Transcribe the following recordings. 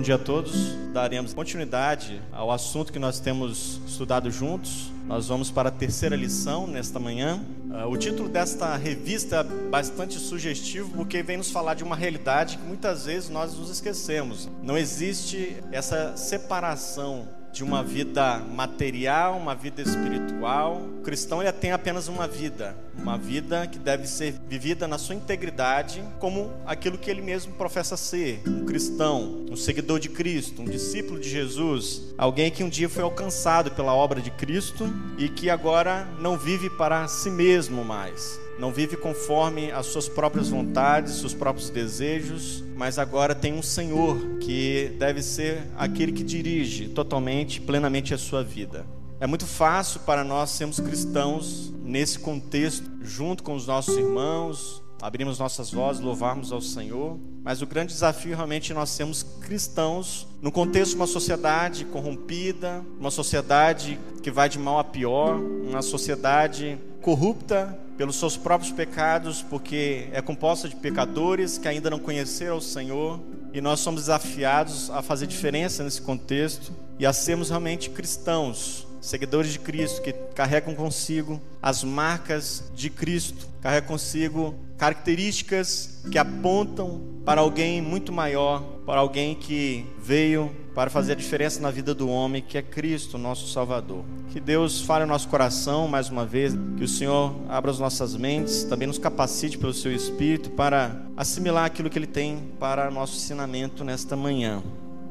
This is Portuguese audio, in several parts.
Bom dia a todos. Daremos continuidade ao assunto que nós temos estudado juntos. Nós vamos para a terceira lição nesta manhã. Uh, o título desta revista é bastante sugestivo porque vem nos falar de uma realidade que muitas vezes nós nos esquecemos. Não existe essa separação de uma vida material, uma vida espiritual. O cristão ele tem apenas uma vida, uma vida que deve ser vivida na sua integridade, como aquilo que ele mesmo professa ser, um cristão, um seguidor de Cristo, um discípulo de Jesus, alguém que um dia foi alcançado pela obra de Cristo e que agora não vive para si mesmo mais não vive conforme as suas próprias vontades, seus próprios desejos, mas agora tem um Senhor que deve ser aquele que dirige totalmente, plenamente a sua vida. É muito fácil para nós sermos cristãos nesse contexto, junto com os nossos irmãos, abrirmos nossas vozes, louvarmos ao Senhor, mas o grande desafio realmente é nós sermos cristãos no contexto de uma sociedade corrompida, uma sociedade que vai de mal a pior, uma sociedade corrupta pelos seus próprios pecados, porque é composta de pecadores que ainda não conheceram o Senhor, e nós somos desafiados a fazer diferença nesse contexto e a sermos realmente cristãos, seguidores de Cristo, que carregam consigo as marcas de Cristo, carregam consigo características que apontam para alguém muito maior, para alguém que veio para fazer a diferença na vida do homem, que é Cristo, nosso Salvador. Que Deus fale no nosso coração mais uma vez, que o Senhor abra as nossas mentes, também nos capacite pelo seu Espírito para assimilar aquilo que Ele tem para nosso ensinamento nesta manhã.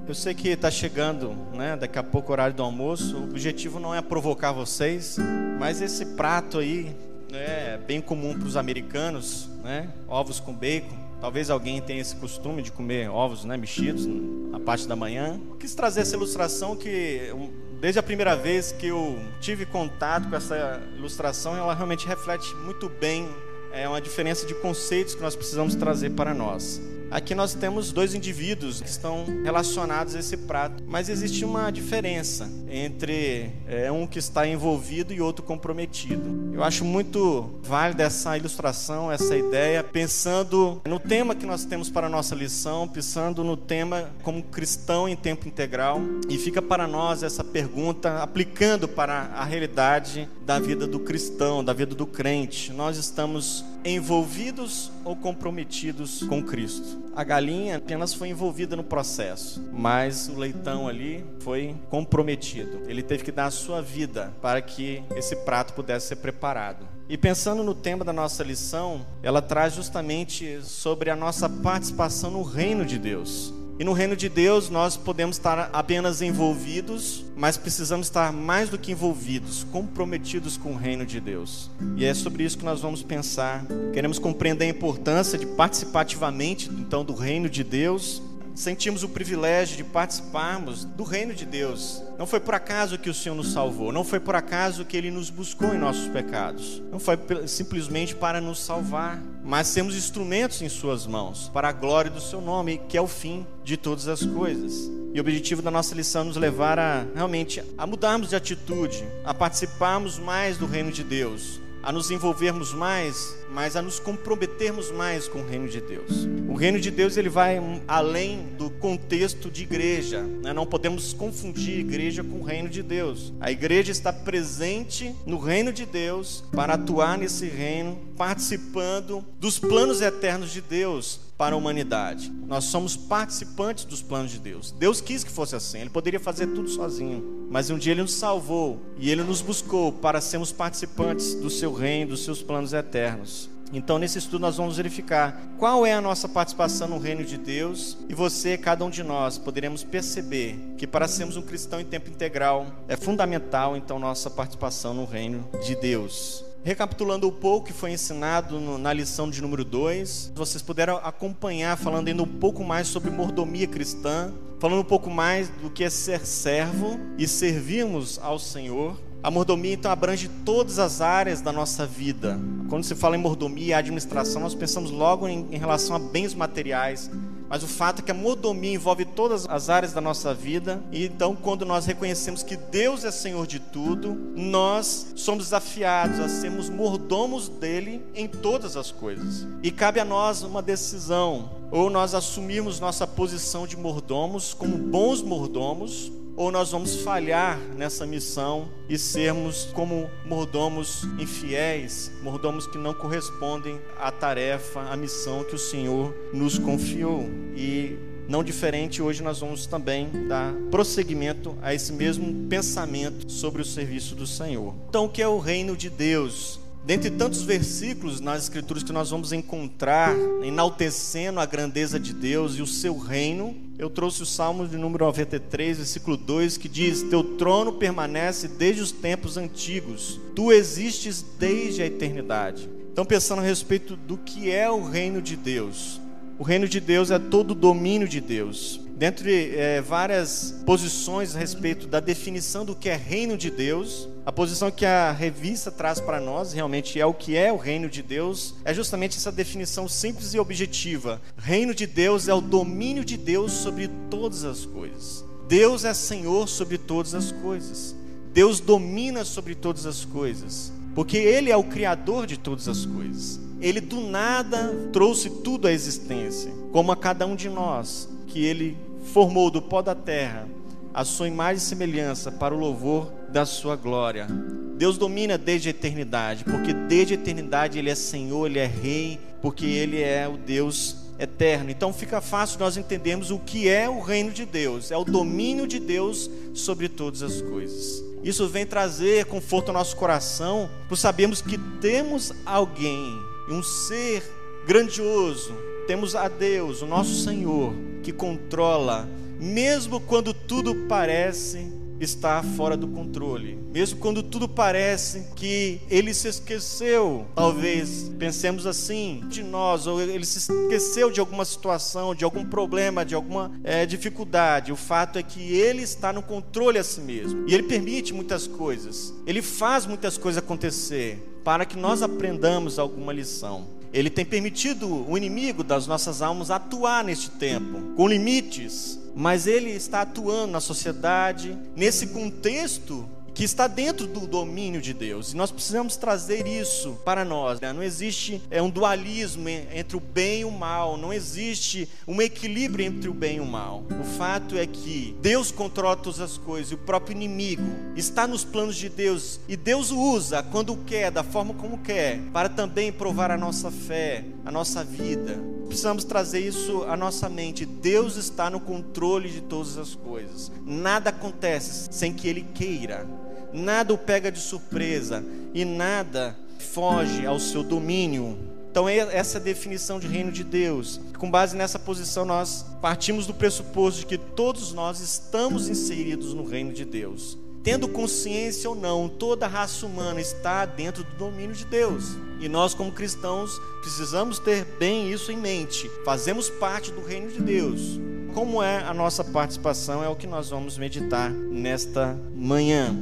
Eu sei que está chegando, né? Daqui a pouco o horário do almoço. O objetivo não é provocar vocês, mas esse prato aí é bem comum para os americanos, né? Ovos com bacon. Talvez alguém tenha esse costume de comer ovos, né, mexidos na parte da manhã. Quis trazer essa ilustração que desde a primeira vez que eu tive contato com essa ilustração, ela realmente reflete muito bem é uma diferença de conceitos que nós precisamos trazer para nós. Aqui nós temos dois indivíduos que estão relacionados a esse prato, mas existe uma diferença entre é, um que está envolvido e outro comprometido. Eu acho muito válida essa ilustração, essa ideia, pensando no tema que nós temos para a nossa lição, pensando no tema como cristão em tempo integral, e fica para nós essa pergunta aplicando para a realidade da vida do cristão, da vida do crente. Nós estamos envolvidos ou comprometidos com Cristo. A galinha apenas foi envolvida no processo, mas o leitão ali foi comprometido. Ele teve que dar a sua vida para que esse prato pudesse ser preparado. E pensando no tema da nossa lição, ela traz justamente sobre a nossa participação no reino de Deus. E no reino de Deus nós podemos estar apenas envolvidos, mas precisamos estar mais do que envolvidos, comprometidos com o reino de Deus. E é sobre isso que nós vamos pensar. Queremos compreender a importância de participar ativamente então do reino de Deus sentimos o privilégio de participarmos do reino de Deus. Não foi por acaso que o Senhor nos salvou, não foi por acaso que Ele nos buscou em nossos pecados, não foi simplesmente para nos salvar, mas sermos instrumentos em Suas mãos, para a glória do Seu nome, que é o fim de todas as coisas. E o objetivo da nossa lição é nos levar a realmente a mudarmos de atitude, a participarmos mais do reino de Deus, a nos envolvermos mais, mas a nos comprometermos mais com o reino de Deus. O reino de Deus ele vai além do contexto de igreja. Né? Não podemos confundir igreja com o reino de Deus. A igreja está presente no reino de Deus para atuar nesse reino, participando dos planos eternos de Deus para a humanidade. Nós somos participantes dos planos de Deus. Deus quis que fosse assim. Ele poderia fazer tudo sozinho, mas um dia ele nos salvou e ele nos buscou para sermos participantes do seu reino, dos seus planos eternos. Então, nesse estudo, nós vamos verificar qual é a nossa participação no reino de Deus e você, cada um de nós, poderemos perceber que para sermos um cristão em tempo integral é fundamental, então, nossa participação no reino de Deus. Recapitulando um pouco que foi ensinado na lição de número 2, vocês puderam acompanhar falando ainda um pouco mais sobre mordomia cristã, falando um pouco mais do que é ser servo e servirmos ao Senhor. A mordomia então abrange todas as áreas da nossa vida. Quando se fala em mordomia e administração, nós pensamos logo em, em relação a bens materiais, mas o fato é que a mordomia envolve todas as áreas da nossa vida. E então, quando nós reconhecemos que Deus é Senhor de tudo, nós somos desafiados a sermos mordomos dele em todas as coisas. E cabe a nós uma decisão: ou nós assumirmos nossa posição de mordomos como bons mordomos, ou nós vamos falhar nessa missão e sermos como mordomos infiéis, mordomos que não correspondem à tarefa, à missão que o Senhor nos confiou. E não diferente, hoje nós vamos também dar prosseguimento a esse mesmo pensamento sobre o serviço do Senhor. Então, o que é o reino de Deus? Dentre tantos versículos nas Escrituras que nós vamos encontrar enaltecendo a grandeza de Deus e o seu reino, eu trouxe o Salmo de número 93, versículo 2, que diz: Teu trono permanece desde os tempos antigos, tu existes desde a eternidade. Então, pensando a respeito do que é o reino de Deus, o reino de Deus é todo o domínio de Deus. Dentre é, várias posições a respeito da definição do que é reino de Deus, a posição que a revista traz para nós, realmente é o que é o reino de Deus, é justamente essa definição simples e objetiva. Reino de Deus é o domínio de Deus sobre todas as coisas. Deus é Senhor sobre todas as coisas. Deus domina sobre todas as coisas, porque Ele é o Criador de todas as coisas. Ele do nada trouxe tudo à existência, como a cada um de nós, que Ele formou do pó da terra a sua imagem e semelhança para o louvor da sua glória. Deus domina desde a eternidade, porque desde a eternidade Ele é Senhor, Ele é Rei, porque Ele é o Deus eterno. Então fica fácil nós entendermos o que é o reino de Deus, é o domínio de Deus sobre todas as coisas. Isso vem trazer conforto ao nosso coração, por sabermos que temos alguém, um ser grandioso, temos a Deus, o nosso Senhor, que controla, mesmo quando tudo parece estar fora do controle, mesmo quando tudo parece que ele se esqueceu, talvez pensemos assim de nós, ou ele se esqueceu de alguma situação, de algum problema, de alguma é, dificuldade. O fato é que ele está no controle a si mesmo e ele permite muitas coisas, ele faz muitas coisas acontecer para que nós aprendamos alguma lição. Ele tem permitido o inimigo das nossas almas atuar neste tempo, com limites, mas ele está atuando na sociedade, nesse contexto que está dentro do domínio de Deus. E nós precisamos trazer isso para nós. Né? Não existe é, um dualismo entre o bem e o mal, não existe um equilíbrio entre o bem e o mal. O fato é que Deus controla todas as coisas e o próprio inimigo está nos planos de Deus e Deus o usa quando quer, da forma como quer, para também provar a nossa fé, a nossa vida. Precisamos trazer isso à nossa mente. Deus está no controle de todas as coisas. Nada acontece sem que Ele queira nada o pega de surpresa e nada foge ao seu domínio. Então, essa é a definição de reino de Deus. Com base nessa posição, nós partimos do pressuposto de que todos nós estamos inseridos no reino de Deus. Tendo consciência ou não, toda a raça humana está dentro do domínio de Deus. E nós, como cristãos, precisamos ter bem isso em mente. Fazemos parte do reino de Deus. Como é a nossa participação? É o que nós vamos meditar nesta manhã.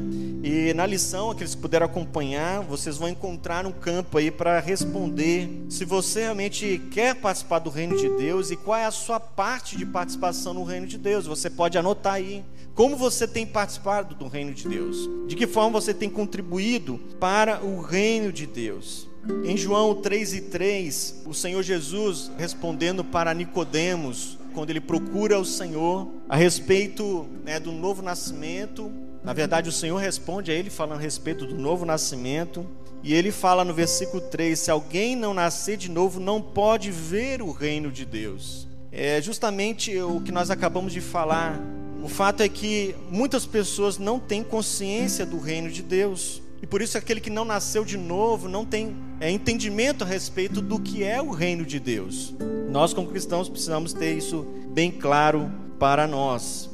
E na lição, aqueles que puderam acompanhar, vocês vão encontrar um campo aí para responder se você realmente quer participar do reino de Deus e qual é a sua parte de participação no reino de Deus. Você pode anotar aí como você tem participado do reino de Deus, de que forma você tem contribuído para o reino de Deus. Em João 3 e 3, o Senhor Jesus respondendo para Nicodemos, quando ele procura o Senhor a respeito né, do novo nascimento. Na verdade, o Senhor responde a ele falando a respeito do novo nascimento. E ele fala no versículo 3: Se alguém não nascer de novo, não pode ver o reino de Deus. É justamente o que nós acabamos de falar. O fato é que muitas pessoas não têm consciência do reino de Deus. E por isso aquele que não nasceu de novo não tem é, entendimento a respeito do que é o reino de Deus. Nós, como cristãos, precisamos ter isso bem claro para nós.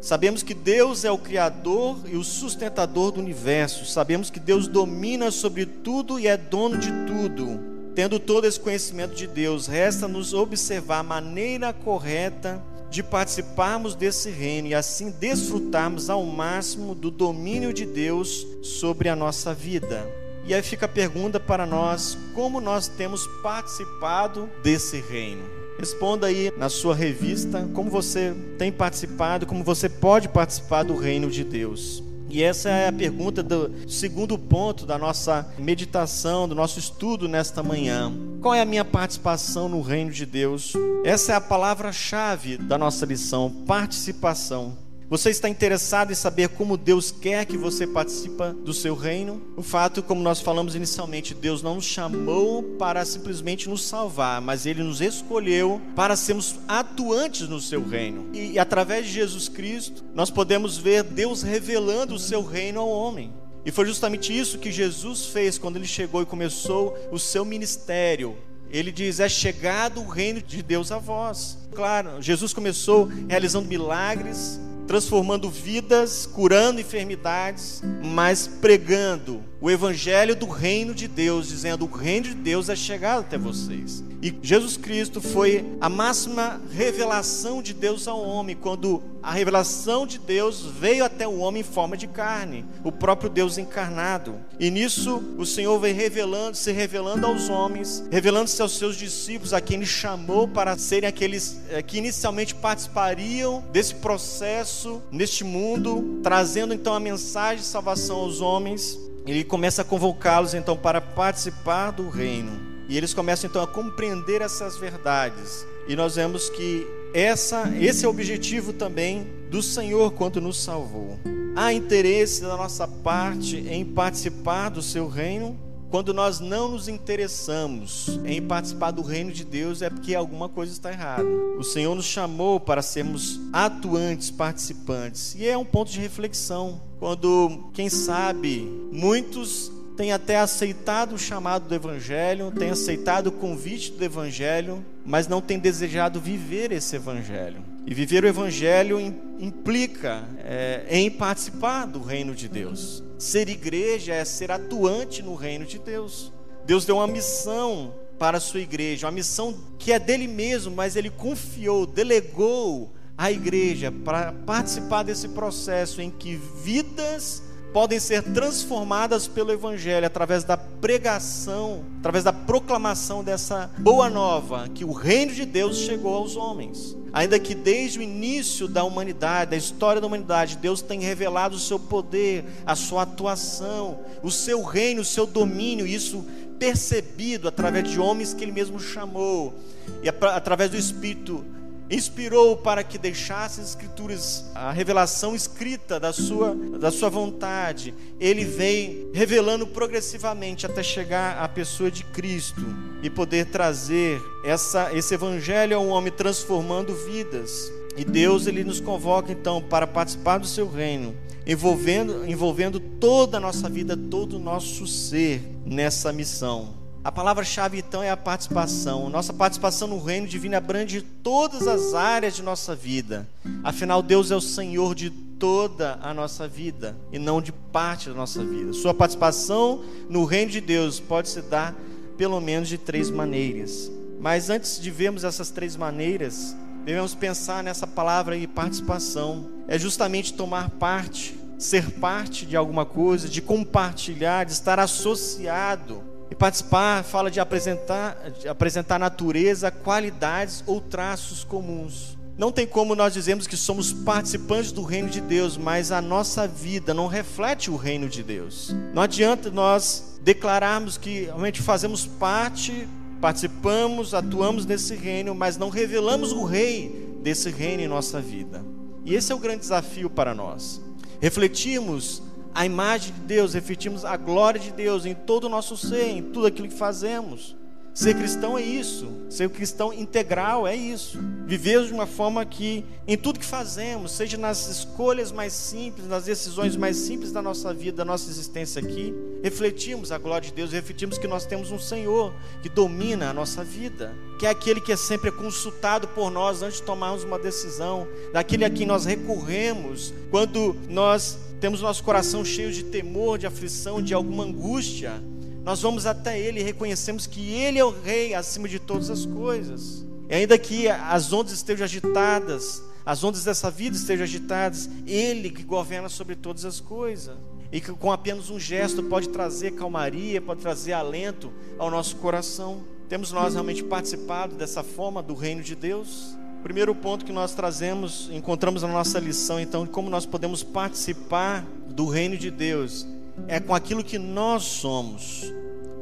Sabemos que Deus é o Criador e o sustentador do universo. Sabemos que Deus domina sobre tudo e é dono de tudo. Tendo todo esse conhecimento de Deus, resta-nos observar a maneira correta de participarmos desse reino e assim desfrutarmos ao máximo do domínio de Deus sobre a nossa vida. E aí fica a pergunta para nós: como nós temos participado desse reino? Responda aí na sua revista como você tem participado, como você pode participar do reino de Deus. E essa é a pergunta do segundo ponto da nossa meditação, do nosso estudo nesta manhã. Qual é a minha participação no reino de Deus? Essa é a palavra-chave da nossa lição: participação. Você está interessado em saber como Deus quer que você participe do seu reino? O fato, como nós falamos inicialmente, Deus não nos chamou para simplesmente nos salvar, mas Ele nos escolheu para sermos atuantes no seu reino. E através de Jesus Cristo, nós podemos ver Deus revelando o seu reino ao homem. E foi justamente isso que Jesus fez quando ele chegou e começou o seu ministério. Ele diz: É chegado o reino de Deus a vós. Claro, Jesus começou realizando milagres, transformando vidas, curando enfermidades, mas pregando o evangelho do reino de Deus, dizendo: o reino de Deus é chegado até vocês. E Jesus Cristo foi a máxima revelação de Deus ao homem, quando a revelação de Deus veio até o homem em forma de carne, o próprio Deus encarnado. E nisso o Senhor vem revelando, se revelando aos homens, revelando-se aos seus discípulos, a quem ele chamou para serem aqueles eh, que inicialmente participariam desse processo neste mundo, trazendo então a mensagem de salvação aos homens. Ele começa a convocá-los então para participar do reino. E eles começam então a compreender essas verdades. E nós vemos que essa, esse é o objetivo também do Senhor quando nos salvou. Há interesse da nossa parte em participar do seu reino? Quando nós não nos interessamos em participar do reino de Deus, é porque alguma coisa está errada. O Senhor nos chamou para sermos atuantes, participantes. E é um ponto de reflexão. Quando, quem sabe, muitos tem até aceitado o chamado do Evangelho, tem aceitado o convite do Evangelho, mas não tem desejado viver esse Evangelho. E viver o Evangelho implica é, em participar do reino de Deus. Ser igreja é ser atuante no reino de Deus. Deus deu uma missão para a sua igreja, uma missão que é dele mesmo, mas ele confiou, delegou à igreja para participar desse processo em que vidas podem ser transformadas pelo Evangelho através da pregação, através da proclamação dessa boa nova, que o reino de Deus chegou aos homens. Ainda que desde o início da humanidade, da história da humanidade, Deus tem revelado o seu poder, a sua atuação, o seu reino, o seu domínio, isso percebido através de homens que Ele mesmo chamou, e através do Espírito inspirou para que deixasse as escrituras, a revelação escrita da sua, da sua vontade. Ele vem revelando progressivamente até chegar à pessoa de Cristo e poder trazer essa, esse evangelho ao homem transformando vidas. E Deus ele nos convoca então para participar do seu reino, envolvendo, envolvendo toda a nossa vida, todo o nosso ser nessa missão. A palavra-chave então é a participação. Nossa participação no reino divino abrange todas as áreas de nossa vida. Afinal, Deus é o Senhor de toda a nossa vida e não de parte da nossa vida. Sua participação no reino de Deus pode se dar pelo menos de três maneiras. Mas antes de vermos essas três maneiras, devemos pensar nessa palavra aí, participação. É justamente tomar parte, ser parte de alguma coisa, de compartilhar, de estar associado e participar fala de apresentar, de apresentar natureza, qualidades ou traços comuns. Não tem como nós dizermos que somos participantes do reino de Deus, mas a nossa vida não reflete o reino de Deus. Não adianta nós declararmos que realmente fazemos parte, participamos, atuamos nesse reino, mas não revelamos o rei desse reino em nossa vida. E esse é o grande desafio para nós. Refletirmos a imagem de Deus, refletimos a glória de Deus em todo o nosso ser, em tudo aquilo que fazemos. Ser cristão é isso, ser cristão integral é isso. Viver de uma forma que, em tudo que fazemos, seja nas escolhas mais simples, nas decisões mais simples da nossa vida, da nossa existência aqui, refletimos a glória de Deus, refletimos que nós temos um Senhor que domina a nossa vida, que é aquele que é sempre consultado por nós antes de tomarmos uma decisão, daquele a quem nós recorremos quando nós temos nosso coração cheio de temor, de aflição, de alguma angústia nós vamos até Ele e reconhecemos que Ele é o Rei acima de todas as coisas. E ainda que as ondas estejam agitadas, as ondas dessa vida estejam agitadas, Ele que governa sobre todas as coisas. e que com apenas um gesto pode trazer calmaria, pode trazer alento ao nosso coração. Temos nós realmente participado dessa forma do reino de Deus? Primeiro ponto que nós trazemos, encontramos na nossa lição, então, de como nós podemos participar do reino de Deus, é com aquilo que nós somos.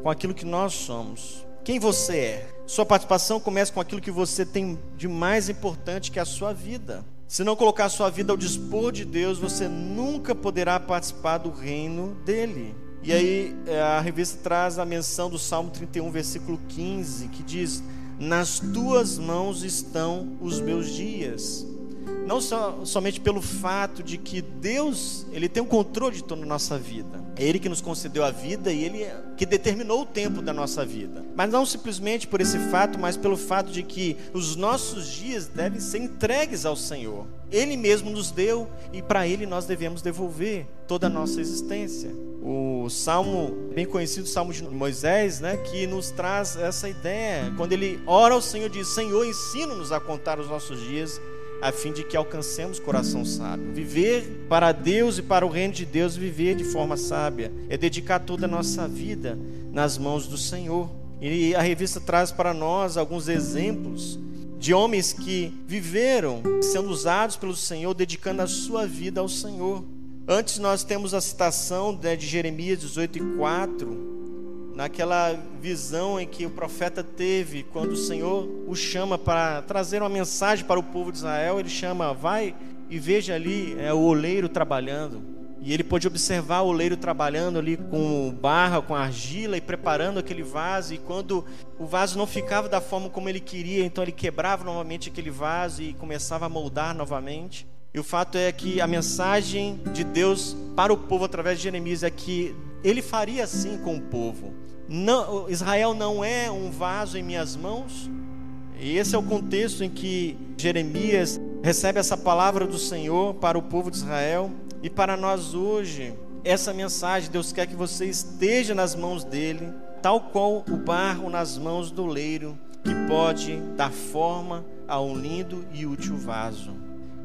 Com aquilo que nós somos. Quem você é? Sua participação começa com aquilo que você tem de mais importante, que é a sua vida. Se não colocar a sua vida ao dispor de Deus, você nunca poderá participar do reino dele. E aí é, a revista traz a menção do Salmo 31, versículo 15, que diz: Nas tuas mãos estão os meus dias não só, somente pelo fato de que Deus, ele tem o controle de toda a nossa vida. É ele que nos concedeu a vida e ele que determinou o tempo da nossa vida. Mas não simplesmente por esse fato, mas pelo fato de que os nossos dias devem ser entregues ao Senhor. Ele mesmo nos deu e para ele nós devemos devolver toda a nossa existência. O salmo bem conhecido, salmo de Moisés, né, que nos traz essa ideia. Quando ele ora ao Senhor diz: "Senhor, ensina-nos a contar os nossos dias a fim de que alcancemos coração sábio. Viver para Deus e para o reino de Deus, viver de forma sábia, é dedicar toda a nossa vida nas mãos do Senhor. E a revista traz para nós alguns exemplos de homens que viveram sendo usados pelo Senhor, dedicando a sua vida ao Senhor. Antes nós temos a citação né, de Jeremias 18 e 4, naquela visão em que o profeta teve quando o Senhor o chama para trazer uma mensagem para o povo de Israel, ele chama, vai e veja ali é, o oleiro trabalhando. E ele pôde observar o oleiro trabalhando ali com barra, com argila e preparando aquele vaso. E quando o vaso não ficava da forma como ele queria, então ele quebrava novamente aquele vaso e começava a moldar novamente. E o fato é que a mensagem de Deus para o povo através de Jeremias é que ele faria assim com o povo. Não, Israel não é um vaso em minhas mãos. E esse é o contexto em que Jeremias recebe essa palavra do Senhor para o povo de Israel e para nós hoje. Essa mensagem, Deus quer que você esteja nas mãos dele, tal qual o barro nas mãos do leiro, que pode dar forma a um lindo e útil vaso.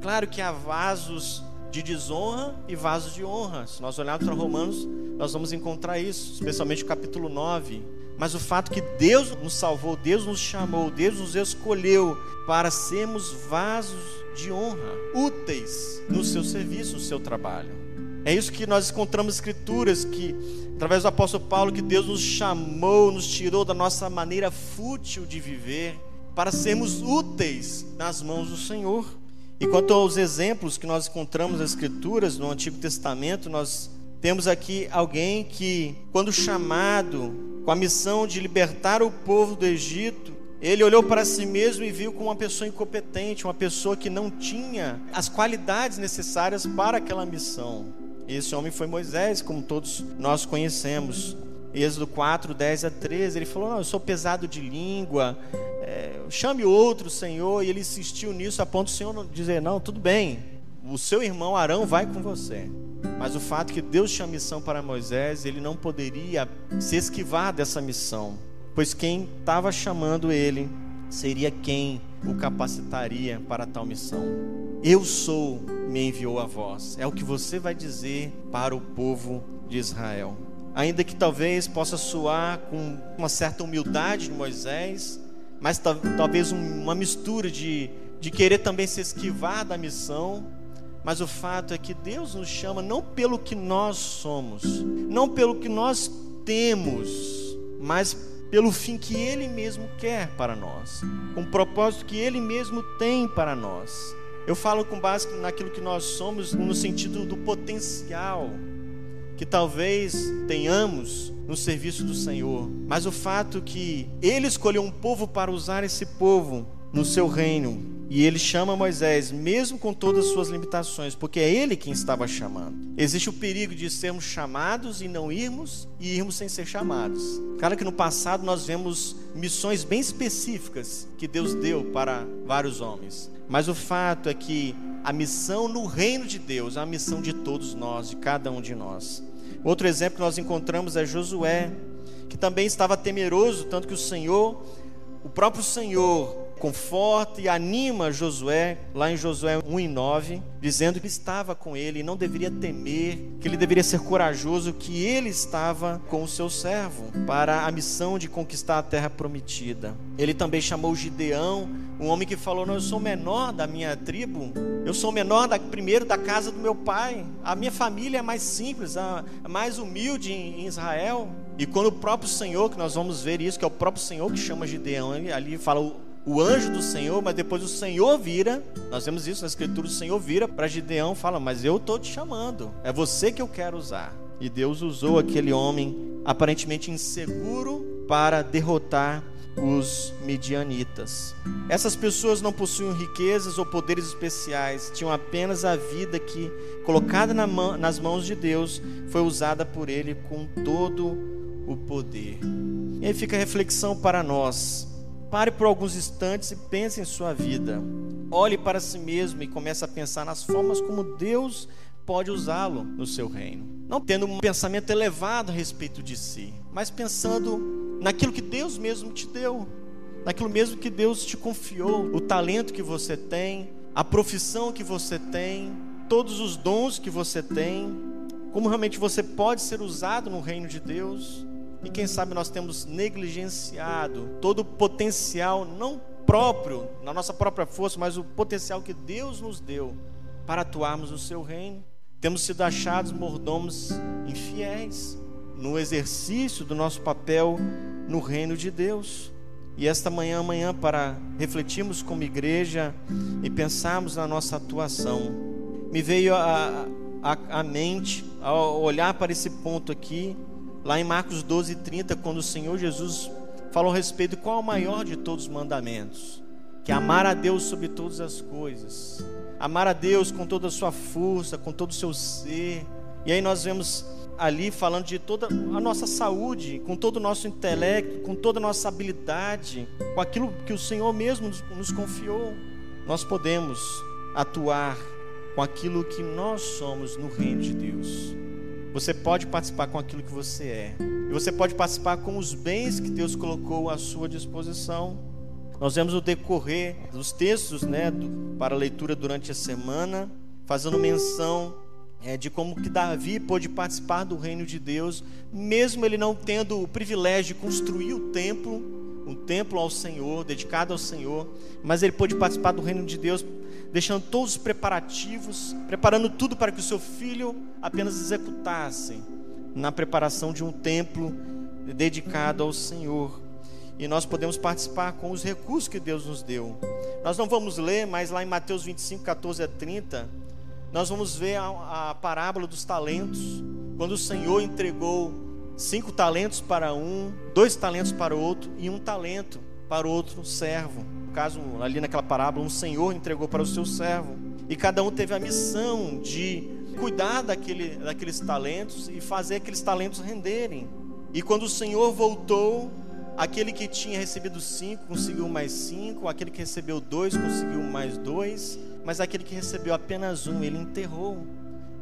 Claro que há vasos de desonra e vasos de honra. Se nós olharmos para Romanos, nós vamos encontrar isso, especialmente o capítulo 9. Mas o fato que Deus nos salvou, Deus nos chamou, Deus nos escolheu para sermos vasos de honra, úteis no seu serviço, no seu trabalho. É isso que nós encontramos escrituras que através do apóstolo Paulo que Deus nos chamou, nos tirou da nossa maneira fútil de viver para sermos úteis nas mãos do Senhor. E quanto aos exemplos que nós encontramos nas Escrituras, no Antigo Testamento, nós temos aqui alguém que, quando chamado com a missão de libertar o povo do Egito, ele olhou para si mesmo e viu como uma pessoa incompetente, uma pessoa que não tinha as qualidades necessárias para aquela missão. Esse homem foi Moisés, como todos nós conhecemos. Êxodo 4, 10 a 13, ele falou: Não, eu sou pesado de língua, é, chame outro Senhor. E ele insistiu nisso a ponto do Senhor dizer: Não, tudo bem, o seu irmão Arão vai com você. Mas o fato que Deus tinha missão para Moisés, ele não poderia se esquivar dessa missão, pois quem estava chamando ele seria quem o capacitaria para tal missão. Eu sou, me enviou a voz. É o que você vai dizer para o povo de Israel ainda que talvez possa soar com uma certa humildade de Moisés, mas talvez uma mistura de, de querer também se esquivar da missão. Mas o fato é que Deus nos chama não pelo que nós somos, não pelo que nós temos, mas pelo fim que Ele mesmo quer para nós, com o propósito que Ele mesmo tem para nós. Eu falo com base naquilo que nós somos, no sentido do potencial que talvez tenhamos no serviço do Senhor, mas o fato que Ele escolheu um povo para usar esse povo no seu reino, e ele chama Moisés, mesmo com todas as suas limitações, porque é ele quem estava chamando. Existe o perigo de sermos chamados e não irmos, e irmos sem ser chamados. Claro que no passado nós vemos missões bem específicas que Deus deu para vários homens, mas o fato é que a missão no reino de Deus é a missão de todos nós, de cada um de nós. Outro exemplo que nós encontramos é Josué, que também estava temeroso, tanto que o Senhor, o próprio Senhor, conforta e anima Josué, lá em Josué 1 e 9, dizendo que estava com ele e não deveria temer, que ele deveria ser corajoso, que ele estava com o seu servo para a missão de conquistar a terra prometida. Ele também chamou Gideão, um homem que falou: Não, eu sou menor da minha tribo, eu sou menor da, primeiro da casa do meu pai, a minha família é mais simples, a, a mais humilde em, em Israel. E quando o próprio Senhor, que nós vamos ver isso, que é o próprio Senhor que chama Gideão, ele, ali fala: o anjo do Senhor, mas depois o Senhor vira, nós vemos isso na escritura, o Senhor vira para Gideão fala: Mas eu estou te chamando, é você que eu quero usar. E Deus usou aquele homem aparentemente inseguro para derrotar os midianitas. Essas pessoas não possuíam riquezas ou poderes especiais, tinham apenas a vida que, colocada na mão, nas mãos de Deus, foi usada por Ele com todo o poder. E aí fica a reflexão para nós. Pare por alguns instantes e pense em sua vida. Olhe para si mesmo e comece a pensar nas formas como Deus pode usá-lo no seu reino. Não tendo um pensamento elevado a respeito de si, mas pensando naquilo que Deus mesmo te deu, naquilo mesmo que Deus te confiou, o talento que você tem, a profissão que você tem, todos os dons que você tem, como realmente você pode ser usado no reino de Deus. E quem sabe nós temos negligenciado todo o potencial, não próprio, na nossa própria força, mas o potencial que Deus nos deu para atuarmos no seu reino. Temos sido achados mordomos infiéis no exercício do nosso papel no reino de Deus. E esta manhã, amanhã, para refletirmos como igreja e pensarmos na nossa atuação, me veio a mente, ao olhar para esse ponto aqui, Lá em Marcos 12, 30, quando o Senhor Jesus falou a respeito de qual é o maior de todos os mandamentos, que é amar a Deus sobre todas as coisas, amar a Deus com toda a sua força, com todo o seu ser. E aí nós vemos ali falando de toda a nossa saúde, com todo o nosso intelecto, com toda a nossa habilidade, com aquilo que o Senhor mesmo nos confiou. Nós podemos atuar com aquilo que nós somos no reino de Deus. Você pode participar com aquilo que você é. E você pode participar com os bens que Deus colocou à sua disposição. Nós vemos o decorrer dos textos, né, do, para leitura durante a semana, fazendo menção é, de como que Davi pôde participar do reino de Deus, mesmo ele não tendo o privilégio de construir o templo, um templo ao Senhor, dedicado ao Senhor, mas ele pôde participar do reino de Deus deixando todos os preparativos, preparando tudo para que o seu filho apenas executasse na preparação de um templo dedicado ao Senhor. E nós podemos participar com os recursos que Deus nos deu. Nós não vamos ler, mas lá em Mateus 25, 14 a 30, nós vamos ver a, a parábola dos talentos, quando o Senhor entregou cinco talentos para um, dois talentos para o outro e um talento para o outro servo caso ali naquela parábola, um senhor entregou para o seu servo. E cada um teve a missão de cuidar daquele, daqueles talentos e fazer aqueles talentos renderem. E quando o senhor voltou, aquele que tinha recebido cinco conseguiu mais cinco, aquele que recebeu dois conseguiu mais dois, mas aquele que recebeu apenas um, ele enterrou.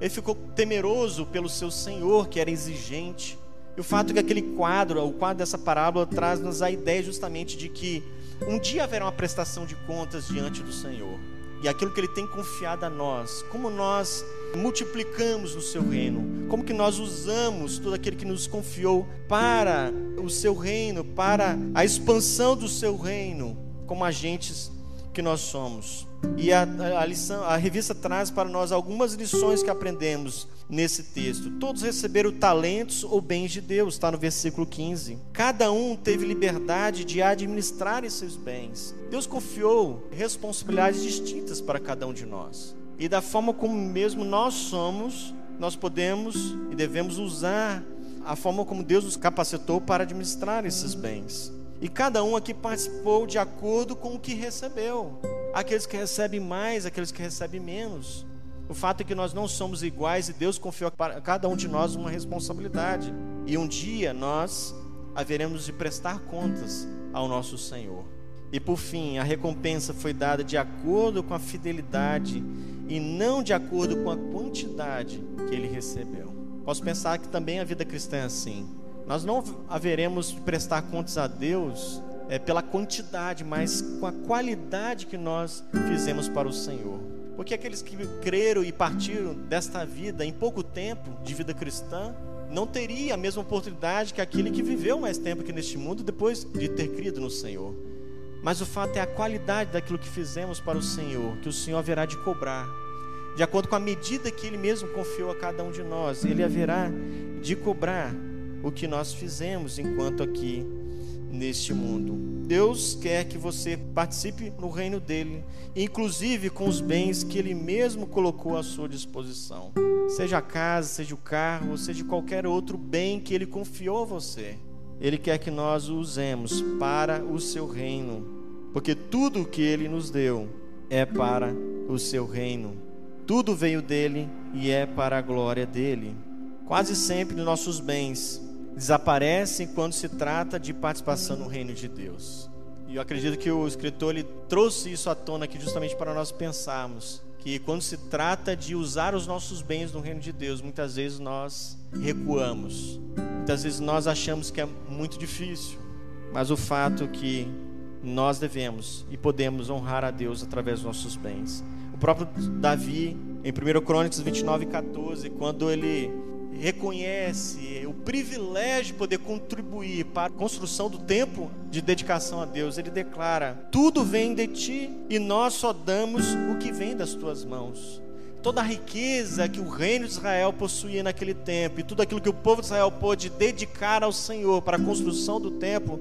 Ele ficou temeroso pelo seu senhor, que era exigente. E o fato é que aquele quadro, o quadro dessa parábola, traz-nos a ideia justamente de que um dia haverá uma prestação de contas diante do Senhor. E aquilo que Ele tem confiado a nós, como nós multiplicamos no Seu reino, como que nós usamos todo aquele que nos confiou para o Seu reino, para a expansão do Seu reino, como agentes que nós somos. E a, a, lição, a revista traz para nós algumas lições que aprendemos nesse texto. Todos receberam talentos ou bens de Deus, está no versículo 15. Cada um teve liberdade de administrar esses bens. Deus confiou responsabilidades distintas para cada um de nós. E da forma como mesmo nós somos, nós podemos e devemos usar a forma como Deus nos capacitou para administrar esses bens. E cada um aqui participou de acordo com o que recebeu. Aqueles que recebem mais, aqueles que recebem menos. O fato é que nós não somos iguais e Deus confiou para cada um de nós uma responsabilidade. E um dia nós haveremos de prestar contas ao nosso Senhor. E por fim, a recompensa foi dada de acordo com a fidelidade e não de acordo com a quantidade que ele recebeu. Posso pensar que também a vida cristã é assim. Nós não haveremos de prestar contas a Deus é, pela quantidade, mas com a qualidade que nós fizemos para o Senhor. Porque aqueles que creram e partiram desta vida em pouco tempo de vida cristã, não teria a mesma oportunidade que aquele que viveu mais tempo aqui neste mundo depois de ter crido no Senhor. Mas o fato é a qualidade daquilo que fizemos para o Senhor, que o Senhor haverá de cobrar. De acordo com a medida que Ele mesmo confiou a cada um de nós, Ele haverá de cobrar o que nós fizemos enquanto aqui neste mundo. Deus quer que você participe no reino dele, inclusive com os bens que ele mesmo colocou à sua disposição. Seja a casa, seja o carro, seja qualquer outro bem que ele confiou a você. Ele quer que nós o usemos para o seu reino, porque tudo que ele nos deu é para o seu reino. Tudo veio dele e é para a glória dele. Quase sempre nossos bens desaparecem quando se trata de participação no reino de Deus. E eu acredito que o escritor ele trouxe isso à tona aqui justamente para nós pensarmos que quando se trata de usar os nossos bens no reino de Deus, muitas vezes nós recuamos. Muitas vezes nós achamos que é muito difícil, mas o fato é que nós devemos e podemos honrar a Deus através dos nossos bens. O próprio Davi, em 1 Crônicas 29, 14, quando ele reconhece o privilégio de poder contribuir para a construção do tempo de dedicação a Deus, ele declara: Tudo vem de ti e nós só damos o que vem das tuas mãos. Toda a riqueza que o reino de Israel possuía naquele tempo e tudo aquilo que o povo de Israel pôde dedicar ao Senhor para a construção do templo,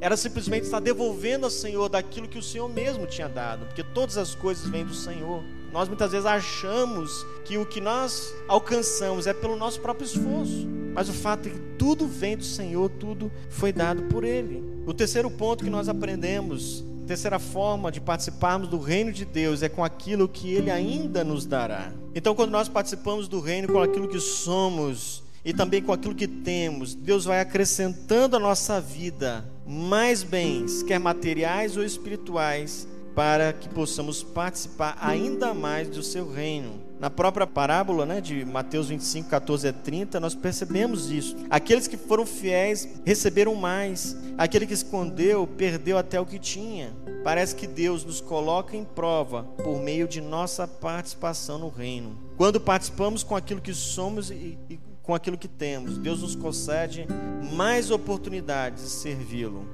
era simplesmente estar devolvendo ao Senhor daquilo que o Senhor mesmo tinha dado, porque todas as coisas vêm do Senhor. Nós muitas vezes achamos que o que nós alcançamos é pelo nosso próprio esforço, mas o fato é que tudo vem do Senhor, tudo foi dado por Ele. O terceiro ponto que nós aprendemos, terceira forma de participarmos do reino de Deus é com aquilo que Ele ainda nos dará. Então, quando nós participamos do reino com aquilo que somos, e também com aquilo que temos, Deus vai acrescentando à nossa vida mais bens, quer materiais ou espirituais, para que possamos participar ainda mais do seu reino. Na própria parábola né, de Mateus 25, 14 a 30, nós percebemos isso. Aqueles que foram fiéis receberam mais, aquele que escondeu perdeu até o que tinha. Parece que Deus nos coloca em prova por meio de nossa participação no reino. Quando participamos com aquilo que somos e, e com aquilo que temos, Deus nos concede mais oportunidades de servi-lo.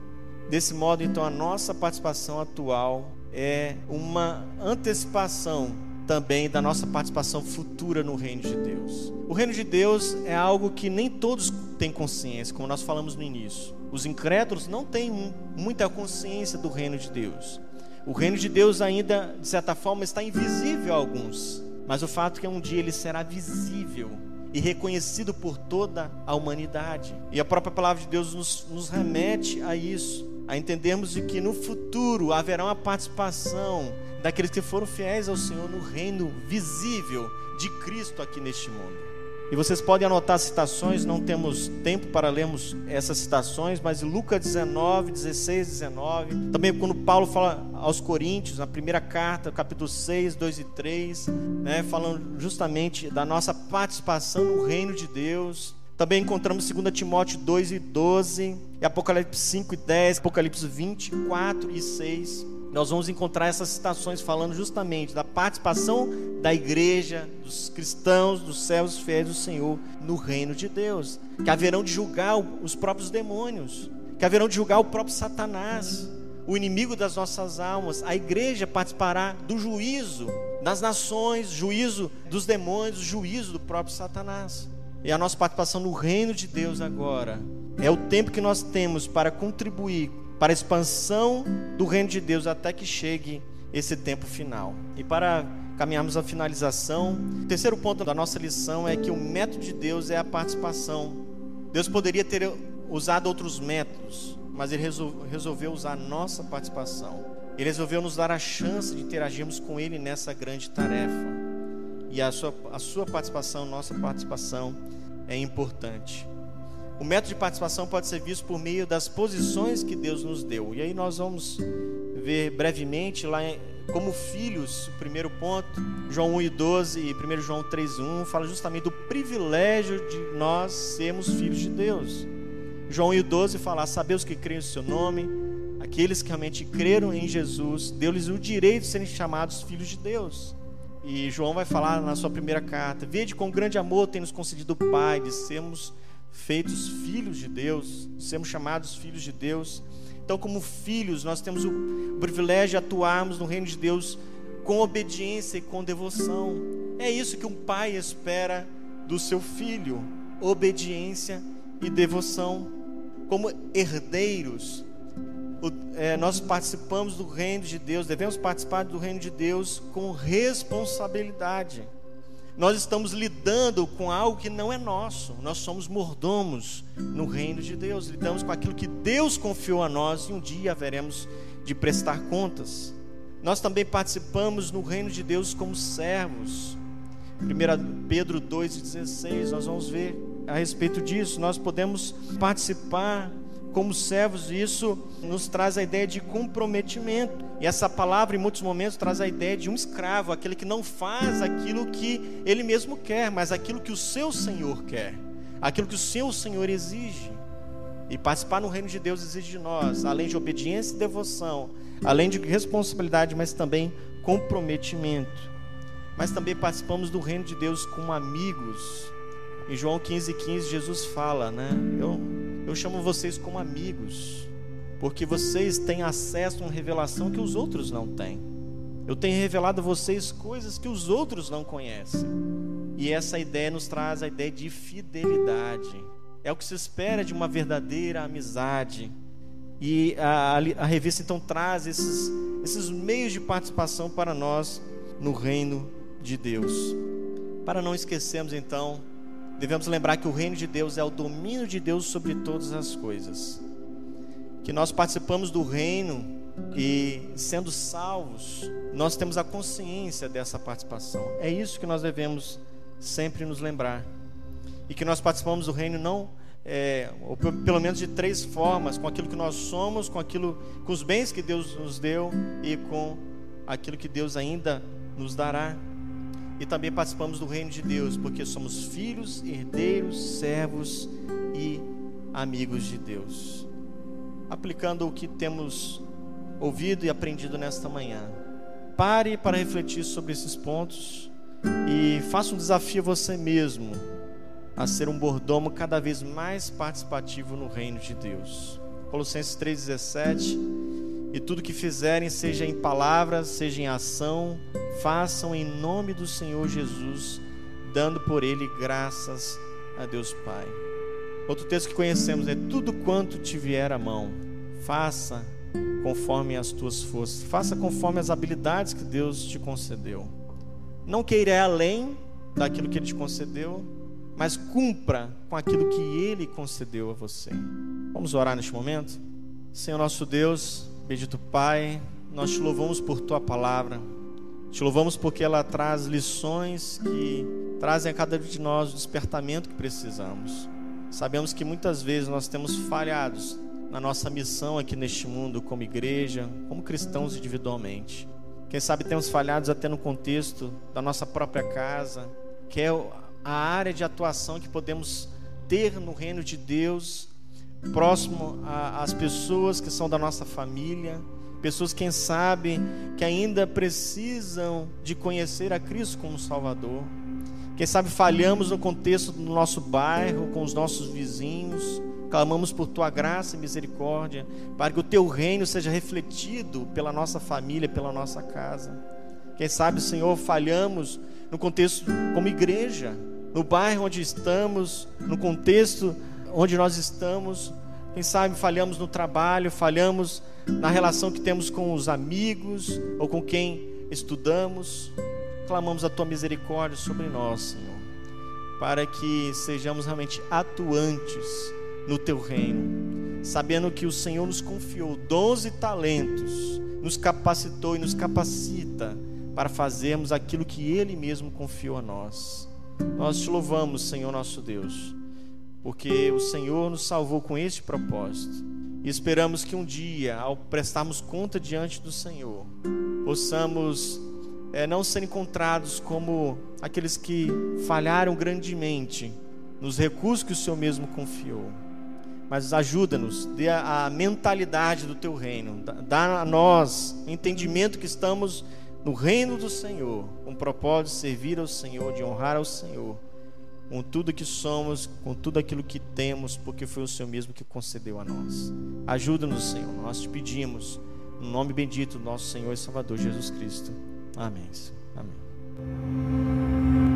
Desse modo, então, a nossa participação atual é uma antecipação também da nossa participação futura no reino de Deus. O reino de Deus é algo que nem todos têm consciência, como nós falamos no início. Os incrédulos não têm muita consciência do reino de Deus. O reino de Deus ainda, de certa forma, está invisível a alguns, mas o fato é que um dia ele será visível e reconhecido por toda a humanidade. E a própria palavra de Deus nos, nos remete a isso a entendermos de que no futuro haverá uma participação daqueles que foram fiéis ao Senhor no reino visível de Cristo aqui neste mundo. E vocês podem anotar citações, não temos tempo para lermos essas citações, mas Lucas 19, 16, 19. Também quando Paulo fala aos Coríntios, na primeira carta, capítulo 6, 2 e 3, né, falando justamente da nossa participação no reino de Deus. Também encontramos 2 Timóteo 2 e 12, e Apocalipse 5 e 10, Apocalipse 24 e 6. Nós vamos encontrar essas citações falando justamente da participação da igreja, dos cristãos, dos céus fiéis do Senhor no reino de Deus, que haverão de julgar os próprios demônios, que haverão de julgar o próprio Satanás, o inimigo das nossas almas. A igreja participará do juízo das nações, juízo dos demônios, juízo do próprio Satanás. E a nossa participação no reino de Deus agora é o tempo que nós temos para contribuir para a expansão do reino de Deus até que chegue esse tempo final. E para caminharmos à finalização, o terceiro ponto da nossa lição é que o método de Deus é a participação. Deus poderia ter usado outros métodos, mas Ele resolveu usar a nossa participação. Ele resolveu nos dar a chance de interagirmos com Ele nessa grande tarefa. E a sua, a sua participação, nossa participação é importante. O método de participação pode ser visto por meio das posições que Deus nos deu. E aí nós vamos ver brevemente lá como filhos, o primeiro ponto, João 1 e 12 e 1 João 3 e 1, fala justamente do privilégio de nós sermos filhos de Deus. João 1 e 12 fala, saber os que creem no seu nome, aqueles que realmente creram em Jesus, deu-lhes o direito de serem chamados filhos de Deus. E João vai falar na sua primeira carta: Vede com grande amor tem nos concedido o Pai de sermos feitos filhos de Deus, de sermos chamados filhos de Deus. Então, como filhos, nós temos o privilégio de atuarmos no reino de Deus com obediência e com devoção. É isso que um pai espera do seu filho: obediência e devoção. Como herdeiros, é, nós participamos do reino de Deus, devemos participar do reino de Deus com responsabilidade. Nós estamos lidando com algo que não é nosso, nós somos mordomos no reino de Deus, lidamos com aquilo que Deus confiou a nós e um dia haveremos de prestar contas. Nós também participamos no reino de Deus como servos. 1 Pedro 2,16, nós vamos ver a respeito disso. Nós podemos participar como servos, isso nos traz a ideia de comprometimento. E essa palavra, em muitos momentos, traz a ideia de um escravo, aquele que não faz aquilo que ele mesmo quer, mas aquilo que o seu Senhor quer, aquilo que o seu Senhor exige. E participar no reino de Deus exige de nós, além de obediência e devoção, além de responsabilidade, mas também comprometimento. Mas também participamos do reino de Deus como amigos. Em João 15,15, 15, Jesus fala, né? Eu eu chamo vocês como amigos, porque vocês têm acesso a uma revelação que os outros não têm. Eu tenho revelado a vocês coisas que os outros não conhecem. E essa ideia nos traz a ideia de fidelidade. É o que se espera de uma verdadeira amizade. E a, a, revista então traz esses, esses meios de participação para nós no reino de Deus. Para não esquecermos então devemos lembrar que o reino de Deus é o domínio de Deus sobre todas as coisas. Que nós participamos do reino e, sendo salvos, nós temos a consciência dessa participação. É isso que nós devemos sempre nos lembrar. E que nós participamos do reino não, é, ou pelo menos de três formas: com aquilo que nós somos, com aquilo, com os bens que Deus nos deu e com aquilo que Deus ainda nos dará e também participamos do reino de Deus, porque somos filhos, herdeiros, servos e amigos de Deus. Aplicando o que temos ouvido e aprendido nesta manhã, pare para refletir sobre esses pontos e faça um desafio a você mesmo a ser um bordomo cada vez mais participativo no reino de Deus. Colossenses 3,17 e tudo que fizerem, seja em palavras, seja em ação, façam em nome do Senhor Jesus, dando por ele graças a Deus Pai. Outro texto que conhecemos é: Tudo quanto te vier à mão, faça conforme as tuas forças, faça conforme as habilidades que Deus te concedeu. Não queira além daquilo que Ele te concedeu, mas cumpra com aquilo que Ele concedeu a você. Vamos orar neste momento? Senhor nosso Deus, Bendito Pai, nós te louvamos por tua palavra. Te louvamos porque ela traz lições que trazem a cada um de nós o despertamento que precisamos. Sabemos que muitas vezes nós temos falhados na nossa missão aqui neste mundo, como igreja, como cristãos individualmente. Quem sabe temos falhados até no contexto da nossa própria casa, que é a área de atuação que podemos ter no reino de Deus próximo às pessoas que são da nossa família, pessoas, quem sabe, que ainda precisam de conhecer a Cristo como Salvador. Quem sabe falhamos no contexto do nosso bairro, com os nossos vizinhos, clamamos por tua graça e misericórdia, para que o teu reino seja refletido pela nossa família, pela nossa casa. Quem sabe, Senhor, falhamos no contexto como igreja, no bairro onde estamos, no contexto onde nós estamos. Quem sabe falhamos no trabalho, falhamos na relação que temos com os amigos ou com quem estudamos. Clamamos a tua misericórdia sobre nós, Senhor, para que sejamos realmente atuantes no teu reino, sabendo que o Senhor nos confiou dons e talentos, nos capacitou e nos capacita para fazermos aquilo que Ele mesmo confiou a nós. Nós te louvamos, Senhor nosso Deus porque o Senhor nos salvou com este propósito. E esperamos que um dia, ao prestarmos conta diante do Senhor, possamos é, não ser encontrados como aqueles que falharam grandemente nos recursos que o Senhor mesmo confiou, mas ajuda-nos, dê a, a, mentalidade do teu reino, dá a nós entendimento que estamos no reino do Senhor, com o propósito de servir ao Senhor, de honrar ao Senhor, com tudo que somos, com tudo aquilo que temos, porque foi o Senhor mesmo que concedeu a nós. Ajuda-nos, Senhor, nós te pedimos, no nome bendito do nosso Senhor e Salvador Jesus Cristo. Amém. Amém.